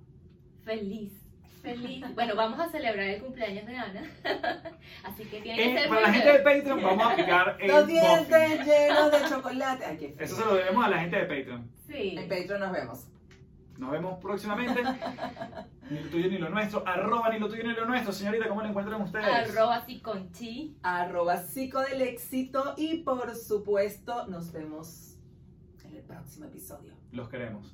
Feliz. Feliz. Bueno, vamos a celebrar el cumpleaños de Ana. Así que tiene que Eh, ser para la gente de. Patreon vamos a aplicar el Los muffin. dientes llenos de chocolate. Ay, qué. Eso se lo debemos a la gente de Patreon. Sí. En Patreon nos vemos. Nos vemos próximamente. ni lo tuyo ni lo nuestro. Arroba ni lo tuyo ni lo nuestro. Señorita, ¿cómo lo encuentran ustedes? Arroba así con chi. Arroba psico del éxito y por supuesto nos vemos en el próximo episodio. Los queremos.